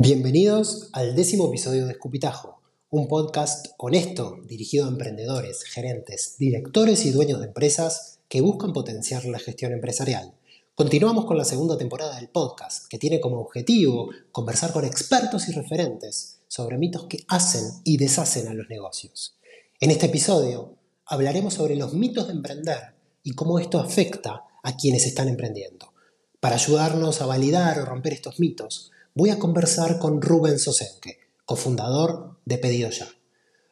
Bienvenidos al décimo episodio de Escupitajo, un podcast honesto dirigido a emprendedores, gerentes, directores y dueños de empresas que buscan potenciar la gestión empresarial. Continuamos con la segunda temporada del podcast, que tiene como objetivo conversar con expertos y referentes sobre mitos que hacen y deshacen a los negocios. En este episodio hablaremos sobre los mitos de emprender y cómo esto afecta a quienes están emprendiendo. Para ayudarnos a validar o romper estos mitos, voy a conversar con Rubén Sosenke, cofundador de Pedido Ya.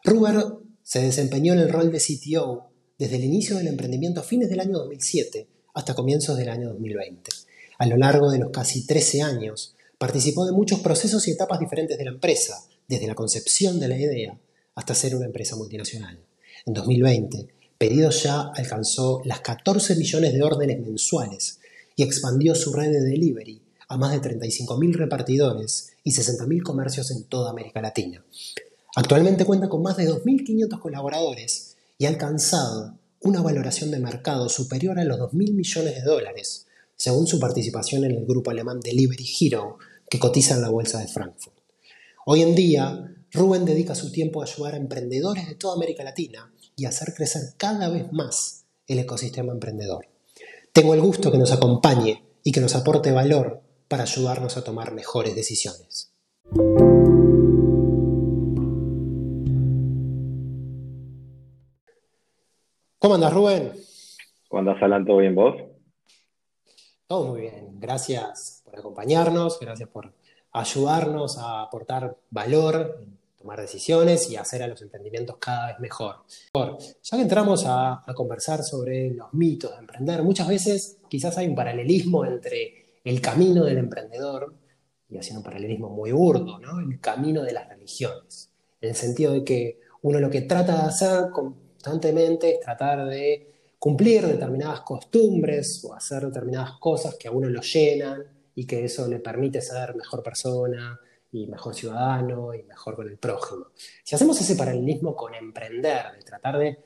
Rubén se desempeñó en el rol de CTO desde el inicio del emprendimiento a fines del año 2007 hasta comienzos del año 2020. A lo largo de los casi 13 años, participó de muchos procesos y etapas diferentes de la empresa, desde la concepción de la idea hasta ser una empresa multinacional. En 2020, Pedido Ya alcanzó las 14 millones de órdenes mensuales y expandió su red de delivery a más de 35.000 repartidores y 60.000 comercios en toda América Latina. Actualmente cuenta con más de 2.500 colaboradores y ha alcanzado una valoración de mercado superior a los 2.000 millones de dólares, según su participación en el grupo alemán Delivery Hero, que cotiza en la bolsa de Frankfurt. Hoy en día, Rubén dedica su tiempo a ayudar a emprendedores de toda América Latina y a hacer crecer cada vez más el ecosistema emprendedor. Tengo el gusto que nos acompañe y que nos aporte valor para ayudarnos a tomar mejores decisiones. ¿Cómo andas, Rubén? ¿Cómo andas, Alan? ¿Todo bien vos? Todo muy bien. Gracias por acompañarnos, gracias por ayudarnos a aportar valor, tomar decisiones y hacer a los emprendimientos cada vez mejor. Ya que entramos a, a conversar sobre los mitos de emprender, muchas veces quizás hay un paralelismo entre el camino del emprendedor, y haciendo un paralelismo muy burdo, ¿no? el camino de las religiones, en el sentido de que uno lo que trata de hacer constantemente es tratar de cumplir determinadas costumbres o hacer determinadas cosas que a uno lo llenan y que eso le permite ser mejor persona y mejor ciudadano y mejor con el prójimo. Si hacemos ese paralelismo con emprender, de tratar de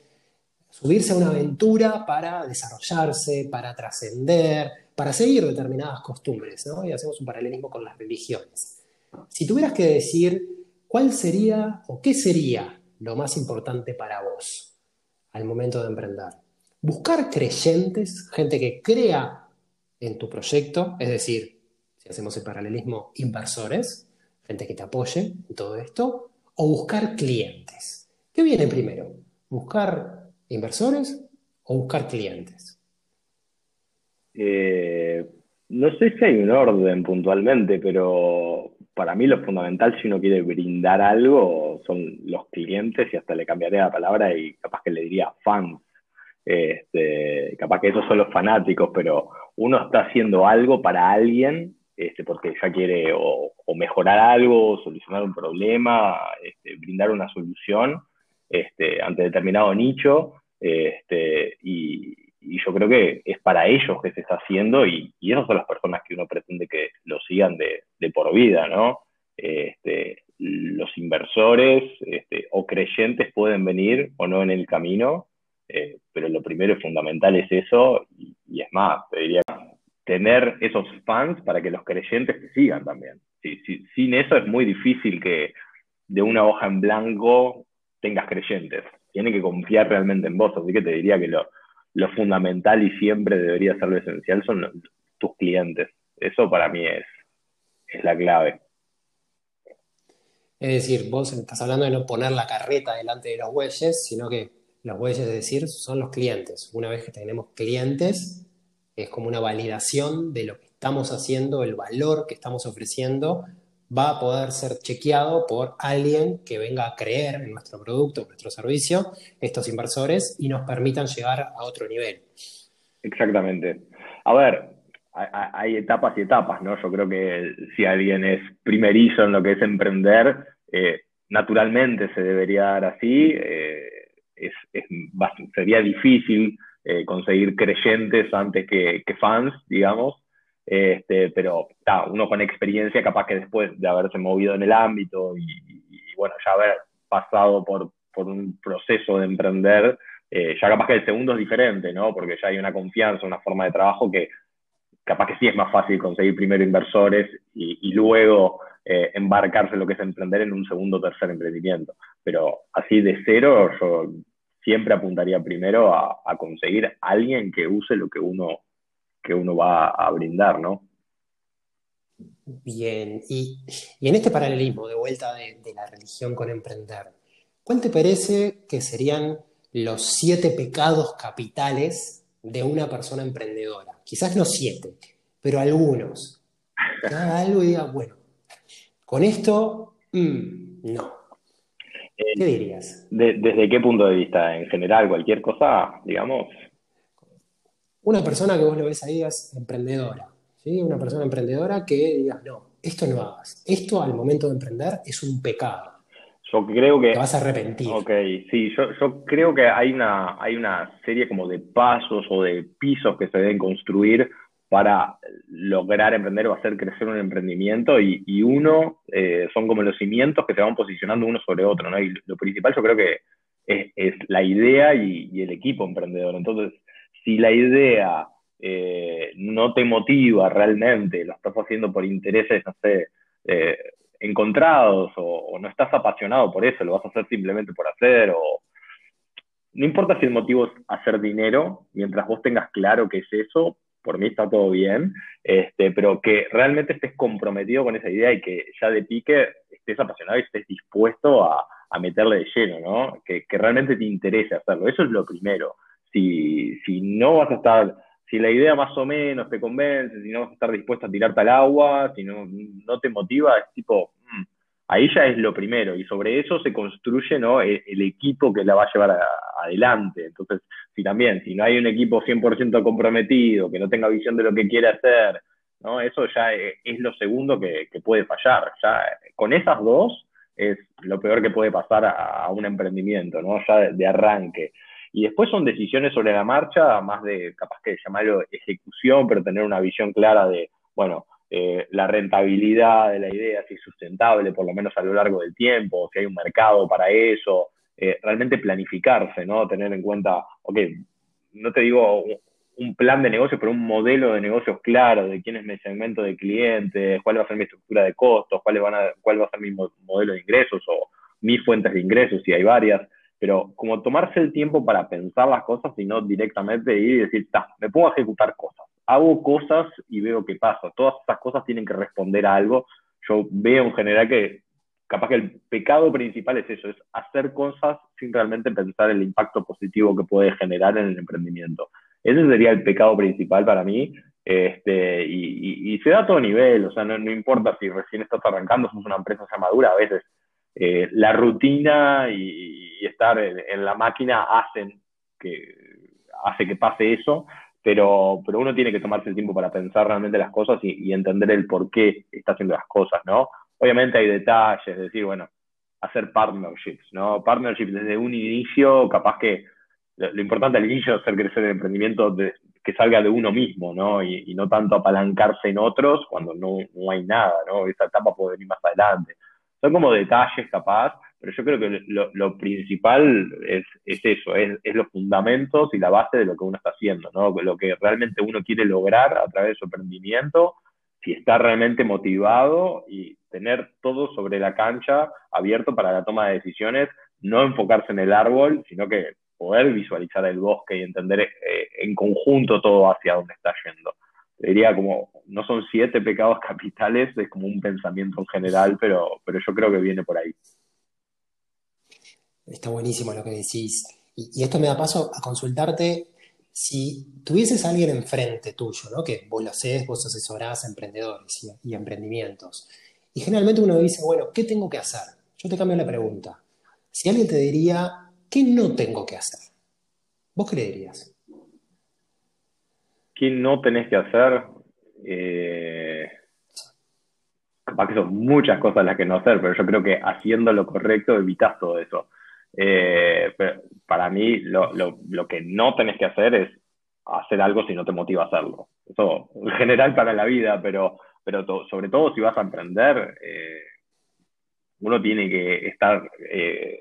subirse a una aventura para desarrollarse, para trascender, para seguir determinadas costumbres, ¿no? Y hacemos un paralelismo con las religiones. Si tuvieras que decir cuál sería o qué sería lo más importante para vos al momento de emprender, buscar creyentes, gente que crea en tu proyecto, es decir, si hacemos el paralelismo, inversores, gente que te apoye en todo esto, o buscar clientes. ¿Qué viene primero? ¿Buscar inversores o buscar clientes? Eh, no sé si hay un orden puntualmente, pero para mí lo fundamental si uno quiere brindar algo son los clientes y hasta le cambiaré la palabra y capaz que le diría fans. Este, capaz que esos son los fanáticos, pero uno está haciendo algo para alguien este, porque ya quiere o, mejorar algo, solucionar un problema, este, brindar una solución este, ante determinado nicho este, y, y yo creo que es para ellos que se está haciendo y, y esas son las personas que uno pretende que lo sigan de, por vida, ¿no? Este, los inversores este, o creyentes pueden venir o no en el camino, eh, pero lo primero y fundamental es eso y, es más, te diría tener esos fans para que los creyentes te sigan también. sin eso es muy difícil que de una hoja en blanco tengas creyentes. Tienen que confiar realmente en vos, así que te diría que lo, lo fundamental y siempre debería ser lo esencial son tus clientes. Eso para mí es, es la clave. Es decir, vos estás hablando de no poner la carreta delante de los bueyes, sino que los bueyes, es decir, son los clientes. Una vez que tenemos clientes, es como una validación de lo que estamos haciendo, el valor que estamos ofreciendo va a poder ser chequeado por alguien que venga a creer en nuestro producto, en nuestro servicio, estos inversores, y nos permitan llegar a otro nivel. Exactamente. A ver, hay etapas y etapas, ¿no? Yo creo que si alguien es primerizo en lo que es emprender, eh, naturalmente se debería dar así. Eh, es, sería difícil eh, conseguir creyentes antes que fans, digamos. Este, pero uno con experiencia, capaz que después de haberse movido en el ámbito y, bueno, ya haber pasado por, por un proceso de emprender, eh, ya capaz que el segundo es diferente, ¿no? Porque ya hay una confianza, una forma de trabajo que capaz que sí es más fácil conseguir primero inversores y, luego eh, embarcarse en lo que es emprender en un segundo o tercer emprendimiento. Pero así de cero, yo siempre apuntaría primero a, conseguir alguien que use lo que uno, que uno va a brindar, ¿no? Bien, y, en este paralelismo de vuelta de, la religión con emprender, ¿cuál te parece que serían los siete pecados capitales de una persona emprendedora? Quizás no siete, pero algunos. Que haga algo y diga, bueno, con esto, mm, no. Eh, ¿Qué dirías? ¿Desde qué punto de vista? ¿En general, cualquier cosa, digamos? Una persona que vos lo ves ahí es emprendedora. ¿sí? Una persona emprendedora que digas, no, esto no hagas. Esto al momento de emprender es un pecado. Yo creo que... Te vas a arrepentir. Ok, sí, yo, yo creo que hay una, hay una serie como de pasos o de pisos que se deben construir para lograr emprender o hacer crecer un emprendimiento y, y uno eh, son como los cimientos que se van posicionando uno sobre otro, ¿no? Y lo principal yo creo que es, es la idea y, y, el equipo emprendedor. Entonces, si la idea eh, no te motiva realmente, lo estás haciendo por intereses, no sé, eh, encontrados o, no estás apasionado por eso, lo vas a hacer simplemente por hacer o... No importa si el motivo es hacer dinero, mientras vos tengas claro que es eso, por mí está todo bien, este, pero que realmente estés comprometido con esa idea y que ya de pique estés apasionado y estés dispuesto a, meterle de lleno, ¿no? Que, realmente te interese hacerlo. Eso es lo primero. Si, si no vas a estar si la idea más o menos te convence, si no vas a estar dispuesto a tirarte al agua, si no, no te motiva, es tipo, mm, ahí ya es lo primero y sobre eso se construye ¿no? E, el, equipo que la va a llevar adelante. Entonces, si también, si no hay un equipo 100% comprometido, que no tenga visión de lo que quiere hacer, ¿no? eso ya e, es, lo segundo que, puede fallar. Ya con esas dos es lo peor que puede pasar a, un emprendimiento, ¿no? ya de arranque. Y después son decisiones sobre la marcha, más de capaz que llamarlo ejecución, pero tener una visión clara de, bueno, eh, la rentabilidad de la idea, si es sustentable por lo menos a lo largo del tiempo, si hay un mercado para eso, eh, realmente planificarse, ¿no? Tener en cuenta, ok, no te digo un plan de negocio, pero un modelo de negocios claro de quién es mi segmento de clientes, cuál va a ser mi estructura de costos, cuál, van a, cuál va a ser mi modelo de ingresos o mis fuentes de ingresos, si hay varias pero como tomarse el tiempo para pensar las cosas y no directamente ir y decir, me pongo a ejecutar cosas, hago cosas y veo qué pasa. Todas esas cosas tienen que responder a algo. Yo veo en general que capaz que el pecado principal es eso, es hacer cosas sin realmente pensar el impacto positivo que puede generar en el emprendimiento. Ese sería el pecado principal para mí. Este, y, se da a todo nivel, o sea, no, no importa si recién estás arrancando, somos una empresa ya madura, a veces eh, la rutina y, estar en, la máquina hacen que, hace que pase eso, pero, pero uno tiene que tomarse el tiempo para pensar realmente las cosas y, entender el por qué está haciendo las cosas, ¿no? Obviamente hay detalles, es decir, bueno, hacer partnerships, ¿no? Partnerships desde un inicio, capaz que lo, importante al inicio es hacer crecer el emprendimiento que salga de uno mismo, ¿no? Y, no tanto apalancarse en otros cuando no, no hay nada, ¿no? Esa etapa puede venir más adelante. Son como detalles capaz, pero yo creo que lo, principal es, eso, es, los fundamentos y la base de lo que uno está haciendo, ¿no? Lo que realmente uno quiere lograr a través de su emprendimiento, si está realmente motivado y tener todo sobre la cancha abierto para la toma de decisiones, no enfocarse en el árbol, sino que poder visualizar el bosque y entender eh, en conjunto todo hacia dónde está yendo diría como, no son siete pecados capitales, es como un pensamiento en general, pero, pero yo creo que viene por ahí. Está buenísimo lo que decís. Y, esto me da paso a consultarte si tuvieses a alguien enfrente tuyo, ¿no? que vos lo haces, vos asesorás a emprendedores y, y, emprendimientos. Y generalmente uno dice, bueno, ¿qué tengo que hacer? Yo te cambio la pregunta. Si alguien te diría, ¿qué no tengo que hacer? ¿Vos qué le dirías? ¿Qué no tenés que hacer? Eh, capaz que son muchas cosas las que no hacer, pero yo creo que haciendo lo correcto evitas todo eso. Eh, para mí, lo, que no tenés que hacer es hacer algo si no te motiva a hacerlo. Eso en general para la vida, pero, pero sobre todo si vas a emprender, eh, uno tiene que estar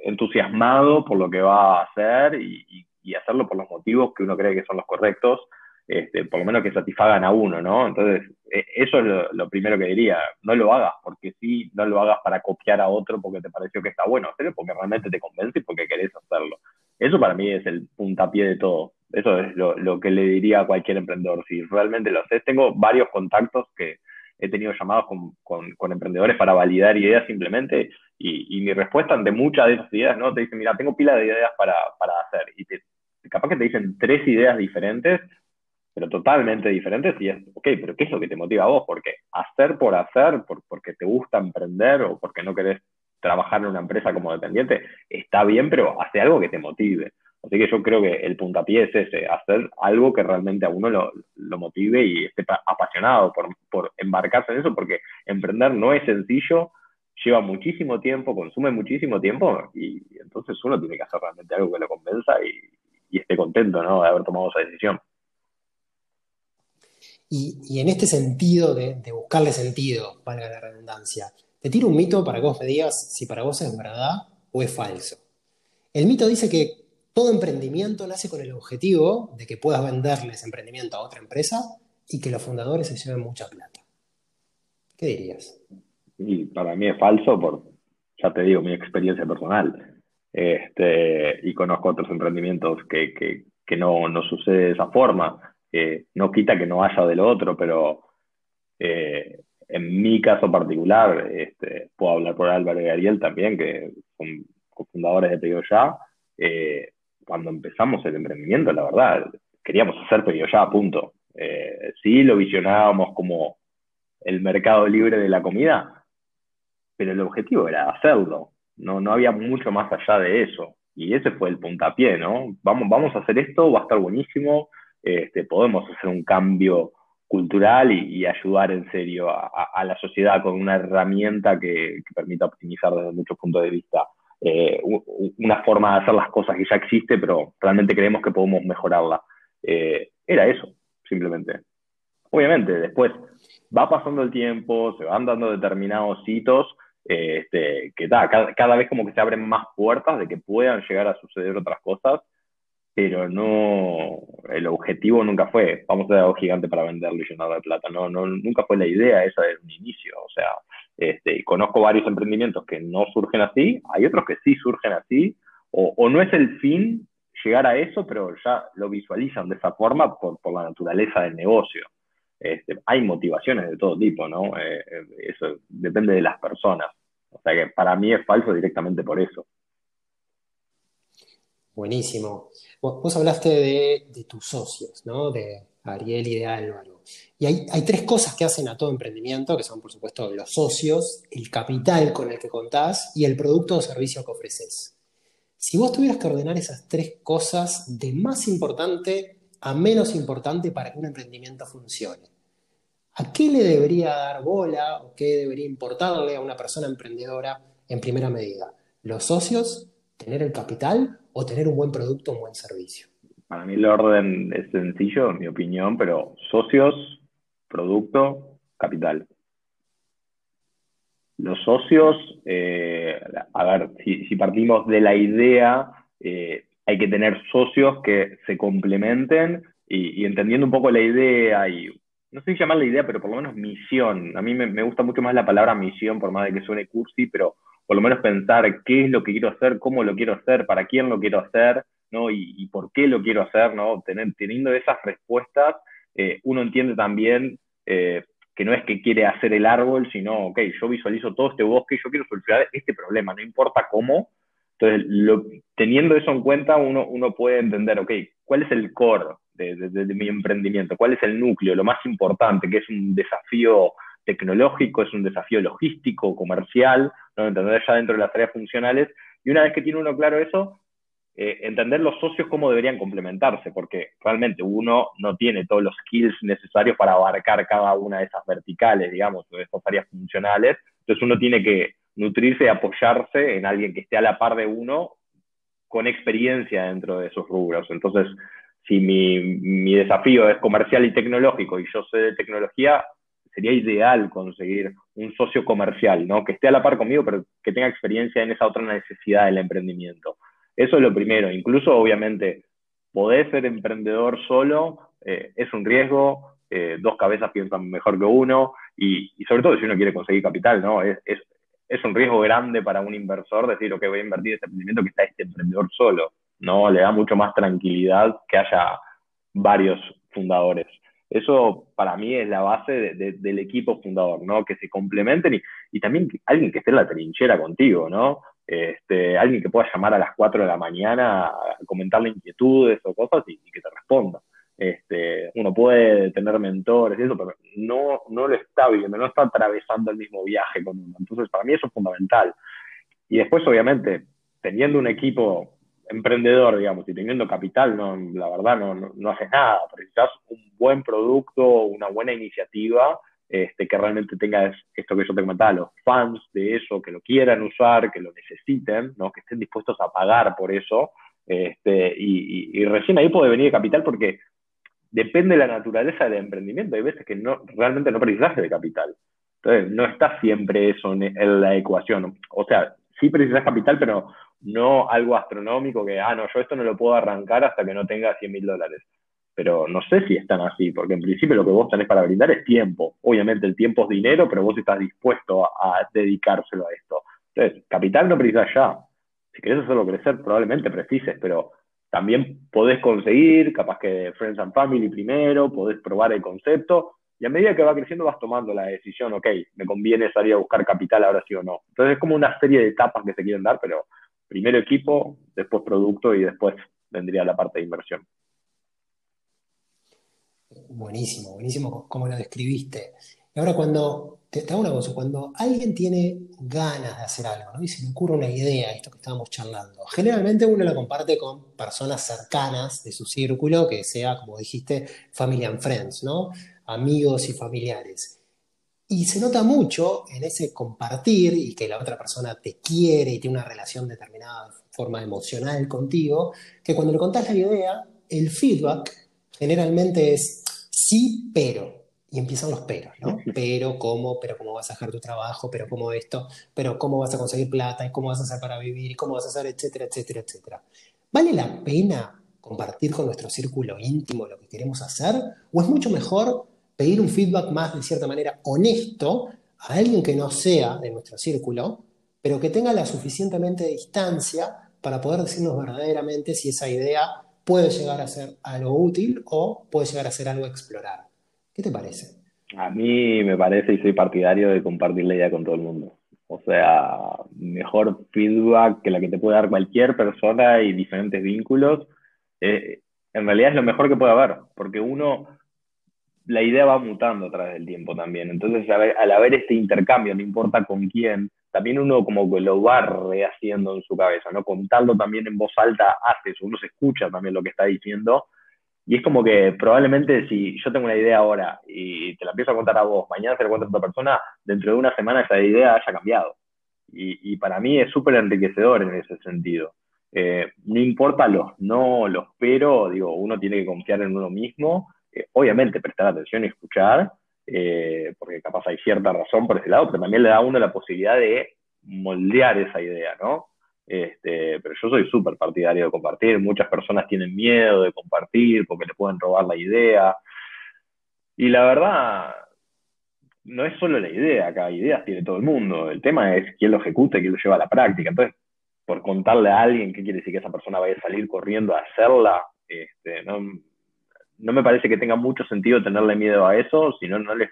entusiasmado por lo que va a hacer y, y, hacerlo por los motivos que uno cree que son los correctos este, por lo menos que satisfagan a uno, ¿no? Entonces, e, eso es lo, primero que diría, no lo hagas porque sí, no lo hagas para copiar a otro porque te pareció que está bueno hacerlo, porque realmente te convence y porque querés hacerlo. Eso para mí es el puntapié de todo. Eso es lo, que le diría a cualquier emprendedor. Si realmente lo haces, tengo varios contactos que he tenido llamados con, emprendedores para validar ideas simplemente y, mi respuesta ante muchas de esas ideas, ¿no? Te dicen, mira, tengo pila de ideas para, hacer y capaz que te dicen tres ideas diferentes pero totalmente diferentes y es, ok, pero ¿qué es lo que te motiva a vos? Porque hacer por hacer, por, porque te gusta emprender o porque no querés trabajar en una empresa como dependiente, está bien, pero hace algo que te motive. Así que yo creo que el puntapié es ese, hacer algo que realmente a uno lo, lo motive y esté apasionado por, por, embarcarse en eso, porque emprender no es sencillo, lleva muchísimo tiempo, consume muchísimo tiempo y entonces uno tiene que hacer realmente algo que lo convenza y, y esté contento ¿no? de haber tomado esa decisión. Y, en este sentido de, buscarle sentido, valga la redundancia, te tiro un mito para que vos me digas si para vos es verdad o es falso. El mito dice que todo emprendimiento nace con el objetivo de que puedas venderle ese emprendimiento a otra empresa y que los fundadores se lleven mucha plata. ¿Qué dirías? Y para mí es falso por, ya te digo, mi experiencia personal. Este, y conozco otros emprendimientos que, que no, no sucede de esa forma no quita que no haya del otro, pero eh, en mi caso particular, este, puedo hablar por Álvaro y Ariel también, que son cofundadores de Pedido Ya. Eh, cuando empezamos el emprendimiento, la verdad, queríamos hacer Pedido Ya, punto. Eh, sí, lo visionábamos como el mercado libre de la comida, pero el objetivo era hacerlo. No, no había mucho más allá de eso. Y ese fue el puntapié, ¿no? Vamos, vamos a hacer esto, va a estar buenísimo, este, podemos hacer un cambio cultural y, ayudar en serio a, la sociedad con una herramienta que, permita optimizar desde muchos puntos de vista eh, una forma de hacer las cosas que ya existe, pero realmente creemos que podemos mejorarla. Eh, era eso, simplemente. Obviamente, después va pasando el tiempo, se van dando determinados hitos, eh, este, que cada, cada, vez como que se abren más puertas de que puedan llegar a suceder otras cosas pero no, el objetivo nunca fue, vamos a hacer algo gigante para venderlo y llenarlo de plata, no, no, nunca fue la idea esa desde un inicio, o sea, este, conozco varios emprendimientos que no surgen así, hay otros que sí surgen así, o, o no es el fin llegar a eso, pero ya lo visualizan de esa forma por, por la naturaleza del negocio. Este, hay motivaciones de todo tipo, ¿no? Eh, eh, eso depende de las personas. O sea que para mí es falso directamente por eso. Buenísimo. Vos, hablaste de, tus socios, ¿no? De Ariel y de Álvaro. Y hay, tres cosas que hacen a todo emprendimiento, que son, por supuesto, los socios, el capital con el que contás y el producto o servicio que ofreces. Si vos tuvieras que ordenar esas tres cosas de más importante a menos importante para que un emprendimiento funcione, ¿a qué le debería dar bola o qué debería importarle a una persona emprendedora en primera medida? ¿Los socios? ¿Tener el capital o tener un buen producto, un buen servicio? Para mí el orden es sencillo, en mi opinión, pero socios, producto, capital. Los socios, eh, a ver, si, partimos de la idea, eh, hay que tener socios que se complementen y, entendiendo un poco la idea y, no sé si llamar la idea, pero por lo menos misión. A mí me gusta mucho más la palabra misión, por más de que suene cursi, pero por lo menos pensar qué es lo que quiero hacer, cómo lo quiero hacer, para quién lo quiero hacer, ¿no? Y, por qué lo quiero hacer, ¿no? teniendo esas respuestas, eh, uno entiende también eh, que no es que quiere hacer el árbol, sino, ok, yo visualizo todo este bosque, yo quiero solucionar este problema, no importa cómo. Entonces, teniendo eso en cuenta, uno, uno puede entender, ok, ¿cuál es el core de, de mi emprendimiento? ¿Cuál es el núcleo, lo más importante, que es un desafío tecnológico, es un desafío logístico, comercial, entender ya dentro de las tareas funcionales. Y una vez que tiene uno claro eso, eh, entender los socios cómo deberían complementarse, porque realmente uno no tiene todos los skills necesarios para abarcar cada una de esas verticales, digamos, de esas áreas funcionales. Entonces uno tiene que nutrirse y apoyarse en alguien que esté a la par de uno con experiencia dentro de esos rubros. Entonces, si mi, mi desafío es comercial y tecnológico y yo sé de tecnología, sería ideal conseguir un socio comercial, ¿no? Que esté a la par conmigo, pero que tenga experiencia en esa otra necesidad del emprendimiento. Eso es lo primero. Incluso, obviamente, podés ser emprendedor solo, eh, es un riesgo, eh, dos cabezas piensan mejor que uno, y, sobre todo si uno quiere conseguir capital, ¿no? Es, un riesgo grande para un inversor decir, ok, voy a invertir este emprendimiento que está este emprendedor solo, ¿no? Le da mucho más tranquilidad que haya varios fundadores. Eso para mí es la base del equipo fundador, ¿no? Que se complementen y, también alguien que esté en la trinchera contigo, ¿no? Este, alguien que pueda llamar a las 4 de la mañana a comentarle inquietudes o cosas y, que te responda. Este, uno puede tener mentores y eso, pero no, no lo está viviendo, no está atravesando el mismo viaje con uno. Entonces, para mí eso es fundamental. Y después, obviamente, teniendo un equipo emprendedor, digamos, y teniendo capital, no, la verdad no, no, haces nada. Precisas un buen producto, una buena iniciativa, este, que realmente tenga esto que yo te comentaba, los fans de eso, que lo quieran usar, que lo necesiten, ¿no? que estén dispuestos a pagar por eso. Este, y, recién ahí puede venir capital porque depende de la naturaleza del emprendimiento. Hay veces que no, realmente no precisas de capital. Entonces, no está siempre eso en la ecuación. O sea, sí precisas capital, pero no algo astronómico que, ah, no, yo esto no lo puedo arrancar hasta que no tenga 100 mil dólares. Pero no sé si están así, porque en principio lo que vos tenés para brindar es tiempo. Obviamente el tiempo es dinero, pero vos estás dispuesto a, dedicárselo a esto. Entonces, capital no precisas ya. Si querés hacerlo crecer, probablemente precises, pero también podés conseguir, capaz que Friends and Family primero, podés probar el concepto, y a medida que va creciendo vas tomando la decisión, ok, me conviene salir a buscar capital ahora sí o no. Entonces es como una serie de etapas que se quieren dar, pero primero equipo, después producto y después vendría la parte de inversión. Buenísimo, buenísimo como lo describiste. Y ahora cuando, te, hago una cosa, cuando alguien tiene ganas de hacer algo, ¿no? y se le ocurre una idea, esto que estábamos charlando, generalmente uno la comparte con personas cercanas de su círculo, que sea, como dijiste, family and friends, ¿no? amigos y familiares. Y se nota mucho en ese compartir y que la otra persona te quiere y tiene una relación determinada forma emocional contigo, que cuando le contás la idea, el feedback generalmente es sí, pero. Y empiezan los peros, ¿no? Pero cómo, pero cómo vas a dejar tu trabajo, pero cómo esto, pero cómo vas a conseguir plata, y cómo vas a hacer para vivir, y cómo vas a hacer, etcétera, etcétera, etcétera. ¿Vale la pena compartir con nuestro círculo íntimo lo que queremos hacer? ¿O es mucho mejor pedir un feedback más, de cierta manera, honesto a alguien que no sea de nuestro círculo, pero que tenga la suficientemente distancia para poder decirnos verdaderamente si esa idea puede llegar a ser algo útil o puede llegar a ser algo a explorar. ¿Qué te parece? A mí me parece y soy partidario de compartir la idea con todo el mundo. O sea, mejor feedback que la que te puede dar cualquier persona y diferentes vínculos, eh, en realidad es lo mejor que puede haber, porque uno la idea va mutando a través del tiempo también. Entonces, al haber este intercambio, no importa con quién, también uno como que lo va rehaciendo en su cabeza, ¿no? Contarlo también en voz alta hace eso, uno se escucha también lo que está diciendo. Y es como que probablemente si yo tengo una idea ahora y te la empiezo a contar a vos, mañana se la cuento a otra persona, dentro de una semana esa idea haya cambiado. Y, para mí es súper enriquecedor en ese sentido. Eh, no importa los no, los pero, digo, uno tiene que confiar en uno mismo eh, obviamente prestar atención y escuchar, eh, porque capaz hay cierta razón por ese lado, pero también le da a uno la posibilidad de moldear esa idea, ¿no? Este, pero yo soy súper partidario de compartir, muchas personas tienen miedo de compartir porque le pueden robar la idea. Y la verdad, no es solo la idea, acá ideas tiene todo el mundo, el tema es quién lo ejecuta y quién lo lleva a la práctica. Entonces, por contarle a alguien qué quiere decir que esa persona vaya a salir corriendo a hacerla, este, no, no me parece que tenga mucho sentido tenerle miedo a eso, si no, no le,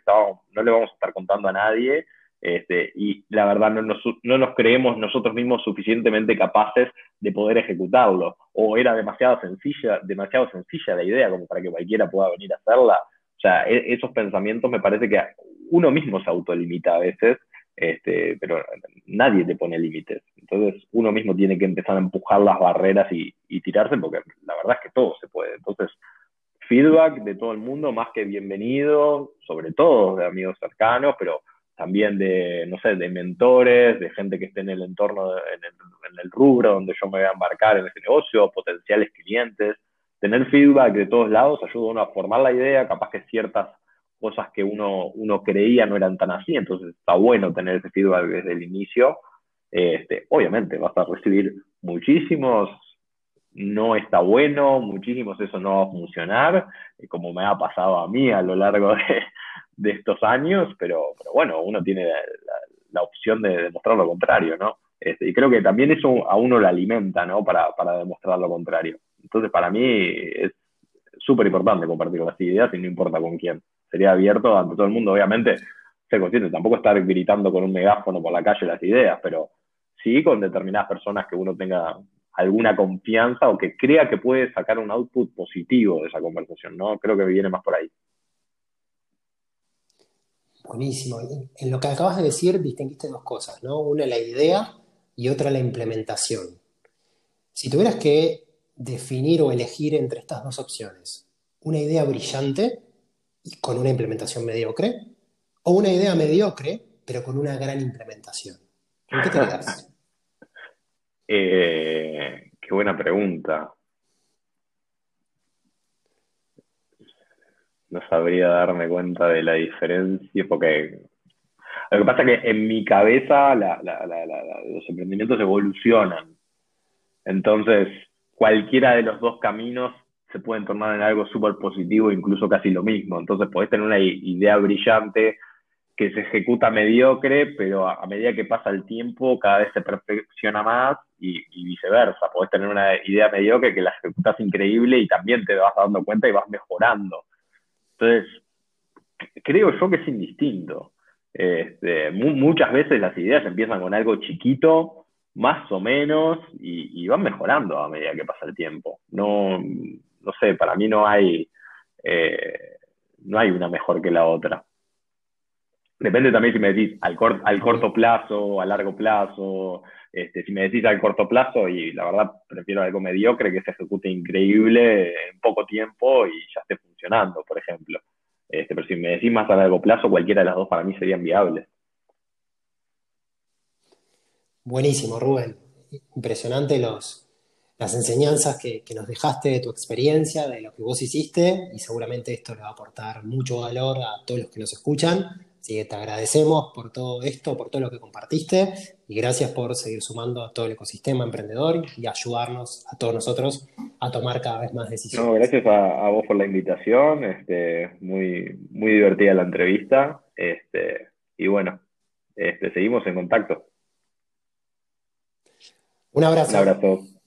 no le vamos a estar contando a nadie. Este, y la verdad no nos, no nos creemos nosotros mismos suficientemente capaces de poder ejecutarlo. O era demasiado sencilla, demasiado sencilla la idea como para que cualquiera pueda venir a hacerla. O sea, e, esos pensamientos me parece que uno mismo se autolimita a veces, este, pero nadie te pone límites. Entonces uno mismo tiene que empezar a empujar las barreras y, y tirarse porque la verdad es que todo se puede. Entonces, feedback de todo el mundo, más que bienvenido, sobre todo de amigos cercanos, pero también de, no sé, de mentores, de gente que esté en el entorno, en, el, rubro donde yo me voy a embarcar en ese negocio, potenciales clientes. Tener feedback de todos lados ayuda a uno a formar la idea, capaz que ciertas cosas que uno, uno creía no eran tan así, entonces está bueno tener ese feedback desde el inicio. Este, obviamente vas a recibir muchísimos no está bueno, muchísimos eso no va a funcionar, como me ha pasado a mí a lo largo de, estos años, pero, pero, bueno, uno tiene la, opción de demostrar lo contrario, ¿no? Este, y creo que también eso a uno lo alimenta, ¿no? Para, para demostrar lo contrario. Entonces, para mí es súper importante compartir las ideas y no importa con quién. Sería abierto ante todo el mundo, obviamente, ser consciente, tampoco estar gritando con un megáfono por la calle las ideas, pero sí con determinadas personas que uno tenga alguna confianza o que crea que puede sacar un output positivo de esa conversación, ¿no? Creo que viene más por ahí. Buenísimo. En lo que acabas de decir distinguiste dos cosas, ¿no? Una la idea y otra la implementación. Si tuvieras que definir o elegir entre estas dos opciones, una idea brillante y con una implementación mediocre, o una idea mediocre pero con una gran implementación. ¿En qué te quedas? Eh, qué buena pregunta. No sabría darme cuenta de la diferencia, porque lo que pasa es que en mi cabeza los emprendimientos evolucionan. Entonces, cualquiera de los dos caminos se pueden tornar en algo súper positivo, incluso casi lo mismo. Entonces, podés tener una idea brillante que se ejecuta mediocre, pero a, medida que pasa el tiempo cada vez se perfecciona más y, viceversa. Podés tener una idea mediocre que la ejecutas increíble y también te vas dando cuenta y vas mejorando. Entonces, creo yo que es indistinto. Este, muchas veces las ideas empiezan con algo chiquito, más o menos, y, van mejorando a medida que pasa el tiempo. No, no sé, para mí no hay, eh, no hay una mejor que la otra. Depende también si me decís al, al corto plazo, a largo plazo. Este, si me decís al corto plazo, y la verdad prefiero algo mediocre que se ejecute increíble en poco tiempo y ya esté funcionando, por ejemplo. Este, pero si me decís más a largo plazo, cualquiera de las dos para mí serían viables. Buenísimo, Rubén. Impresionante los, las enseñanzas que, que, nos dejaste de tu experiencia, de lo que vos hiciste, y seguramente esto le va a aportar mucho valor a todos los que nos escuchan. Así que te agradecemos por todo esto, por todo lo que compartiste y gracias por seguir sumando a todo el ecosistema emprendedor y ayudarnos a todos nosotros a tomar cada vez más decisiones. gracias a, vos por la invitación, este, muy, muy divertida la entrevista este, y bueno, este, seguimos en contacto. Un abrazo. Un abrazo.